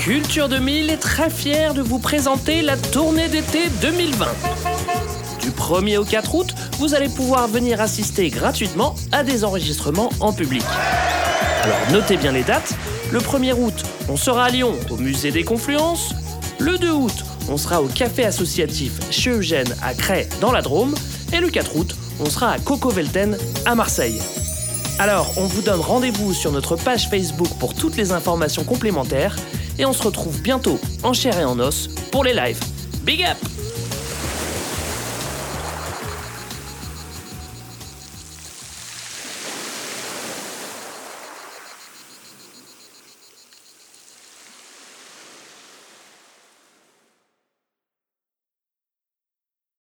Culture 2000 est très fier de vous présenter la tournée d'été 2020. Du 1er au 4 août, vous allez pouvoir venir assister gratuitement à des enregistrements en public. Alors notez bien les dates. Le 1er août, on sera à Lyon au musée des Confluences. Le 2 août, on sera au café associatif chez Eugène à Cray dans la Drôme. Et le 4 août, on sera à Coco Velten à Marseille. Alors, on vous donne rendez-vous sur notre page Facebook pour toutes les informations complémentaires et on se retrouve bientôt en chair et en os pour les lives. Big up